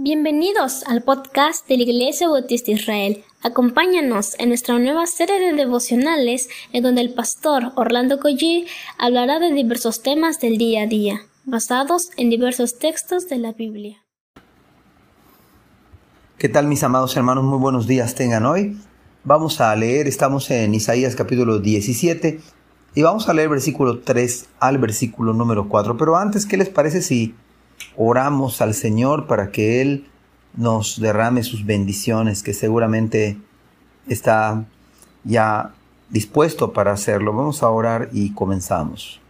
Bienvenidos al podcast de la Iglesia Bautista Israel. Acompáñanos en nuestra nueva serie de devocionales en donde el pastor Orlando Collie hablará de diversos temas del día a día, basados en diversos textos de la Biblia. ¿Qué tal mis amados hermanos? Muy buenos días tengan hoy. Vamos a leer, estamos en Isaías capítulo 17 y vamos a leer versículo 3 al versículo número 4. Pero antes, ¿qué les parece si oramos al Señor para que Él nos derrame sus bendiciones, que seguramente está ya dispuesto para hacerlo. Vamos a orar y comenzamos.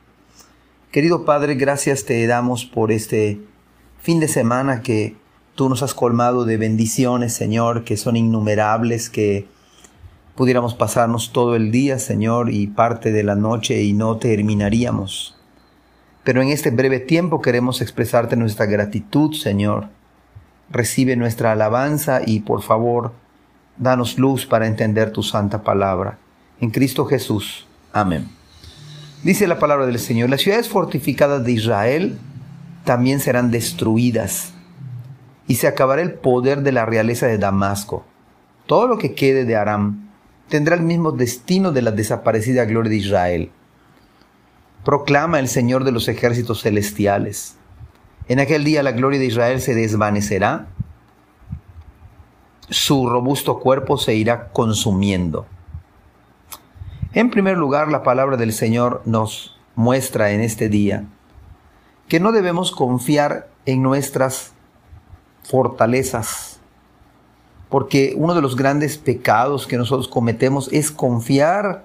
Querido Padre, gracias te damos por este fin de semana que tú nos has colmado de bendiciones, Señor, que son innumerables, que pudiéramos pasarnos todo el día, Señor, y parte de la noche y no terminaríamos. Pero en este breve tiempo queremos expresarte nuestra gratitud, Señor. Recibe nuestra alabanza y por favor, danos luz para entender tu santa palabra. En Cristo Jesús. Amén. Dice la palabra del Señor, las ciudades fortificadas de Israel también serán destruidas y se acabará el poder de la realeza de Damasco. Todo lo que quede de Aram tendrá el mismo destino de la desaparecida gloria de Israel proclama el Señor de los ejércitos celestiales. En aquel día la gloria de Israel se desvanecerá, su robusto cuerpo se irá consumiendo. En primer lugar, la palabra del Señor nos muestra en este día que no debemos confiar en nuestras fortalezas, porque uno de los grandes pecados que nosotros cometemos es confiar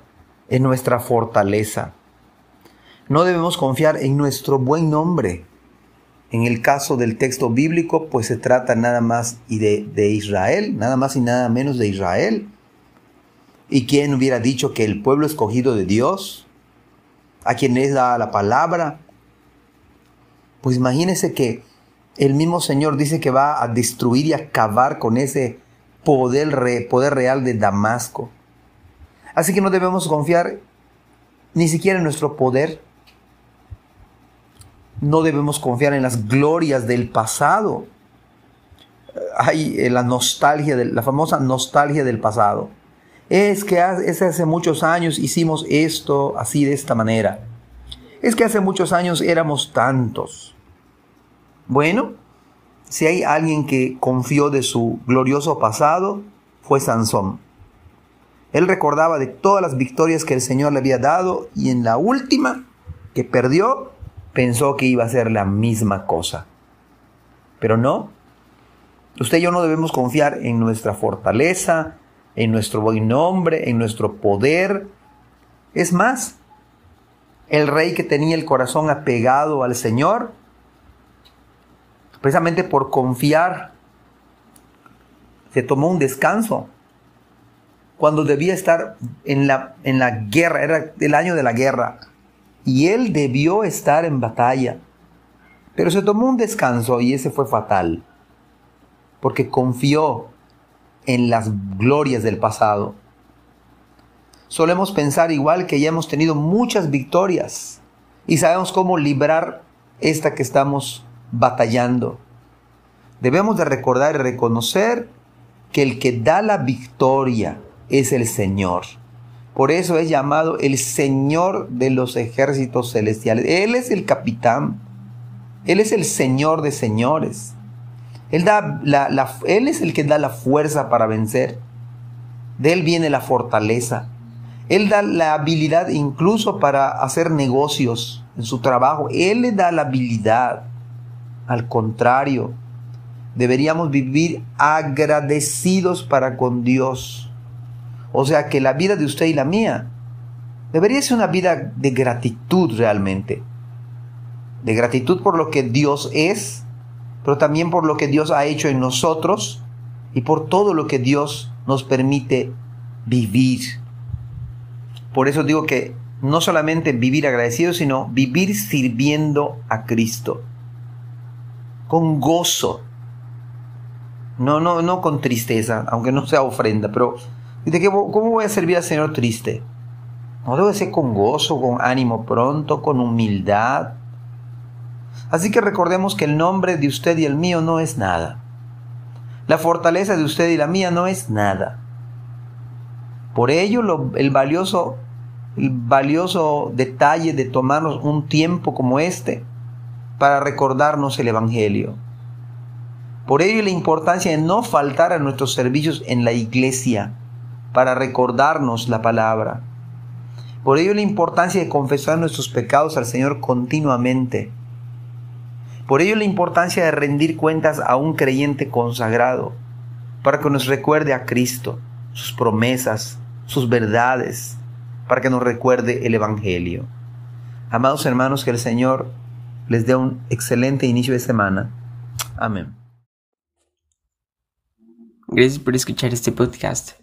en nuestra fortaleza. No debemos confiar en nuestro buen nombre. En el caso del texto bíblico, pues se trata nada más y de, de Israel, nada más y nada menos de Israel. ¿Y quién hubiera dicho que el pueblo escogido de Dios, a quien les da la palabra? Pues imagínense que el mismo Señor dice que va a destruir y acabar con ese poder, poder real de Damasco. Así que no debemos confiar ni siquiera en nuestro poder, no debemos confiar en las glorias del pasado. Hay eh, la nostalgia, de, la famosa nostalgia del pasado. Es que hace, hace muchos años hicimos esto así de esta manera. Es que hace muchos años éramos tantos. Bueno, si hay alguien que confió de su glorioso pasado, fue Sansón. Él recordaba de todas las victorias que el Señor le había dado y en la última que perdió, pensó que iba a ser la misma cosa. Pero no. Usted y yo no debemos confiar en nuestra fortaleza, en nuestro buen nombre, en nuestro poder. Es más, el rey que tenía el corazón apegado al Señor, precisamente por confiar, se tomó un descanso cuando debía estar en la, en la guerra, era el año de la guerra y él debió estar en batalla. Pero se tomó un descanso y ese fue fatal, porque confió en las glorias del pasado. Solemos pensar igual que ya hemos tenido muchas victorias y sabemos cómo librar esta que estamos batallando. Debemos de recordar y reconocer que el que da la victoria es el Señor. Por eso es llamado el Señor de los ejércitos celestiales. Él es el capitán. Él es el Señor de señores. Él, da la, él es el que da la fuerza para vencer. De Él viene la fortaleza. Él da la habilidad incluso para hacer negocios en su trabajo. Él le da la habilidad. Al contrario, deberíamos vivir agradecidos para con Dios o sea que la vida de usted y la mía debería ser una vida de gratitud realmente. De gratitud por lo que Dios es, pero también por lo que Dios ha hecho en nosotros y por todo lo que Dios nos permite vivir. Por eso digo que no solamente vivir agradecido, sino vivir sirviendo a Cristo. Con gozo. No, no, no con tristeza, aunque no sea ofrenda, pero ¿cómo voy a servir al Señor triste? No debe ser con gozo, con ánimo pronto, con humildad. Así que recordemos que el nombre de usted y el mío no es nada. La fortaleza de usted y la mía no es nada. Por ello, el, valioso, el valioso detalle de tomarnos un tiempo como este para recordarnos el Evangelio. Por ello, la importancia de no faltar a nuestros servicios en la iglesia para recordarnos la palabra. Por ello, la importancia de confesar nuestros pecados al Señor continuamente por ello la importancia de rendir cuentas a un creyente consagrado, para que nos recuerde a Cristo, sus promesas, sus verdades, para que nos recuerde el Evangelio. Amados hermanos, que el Señor les dé un excelente inicio de semana. Amén. Gracias por escuchar este podcast.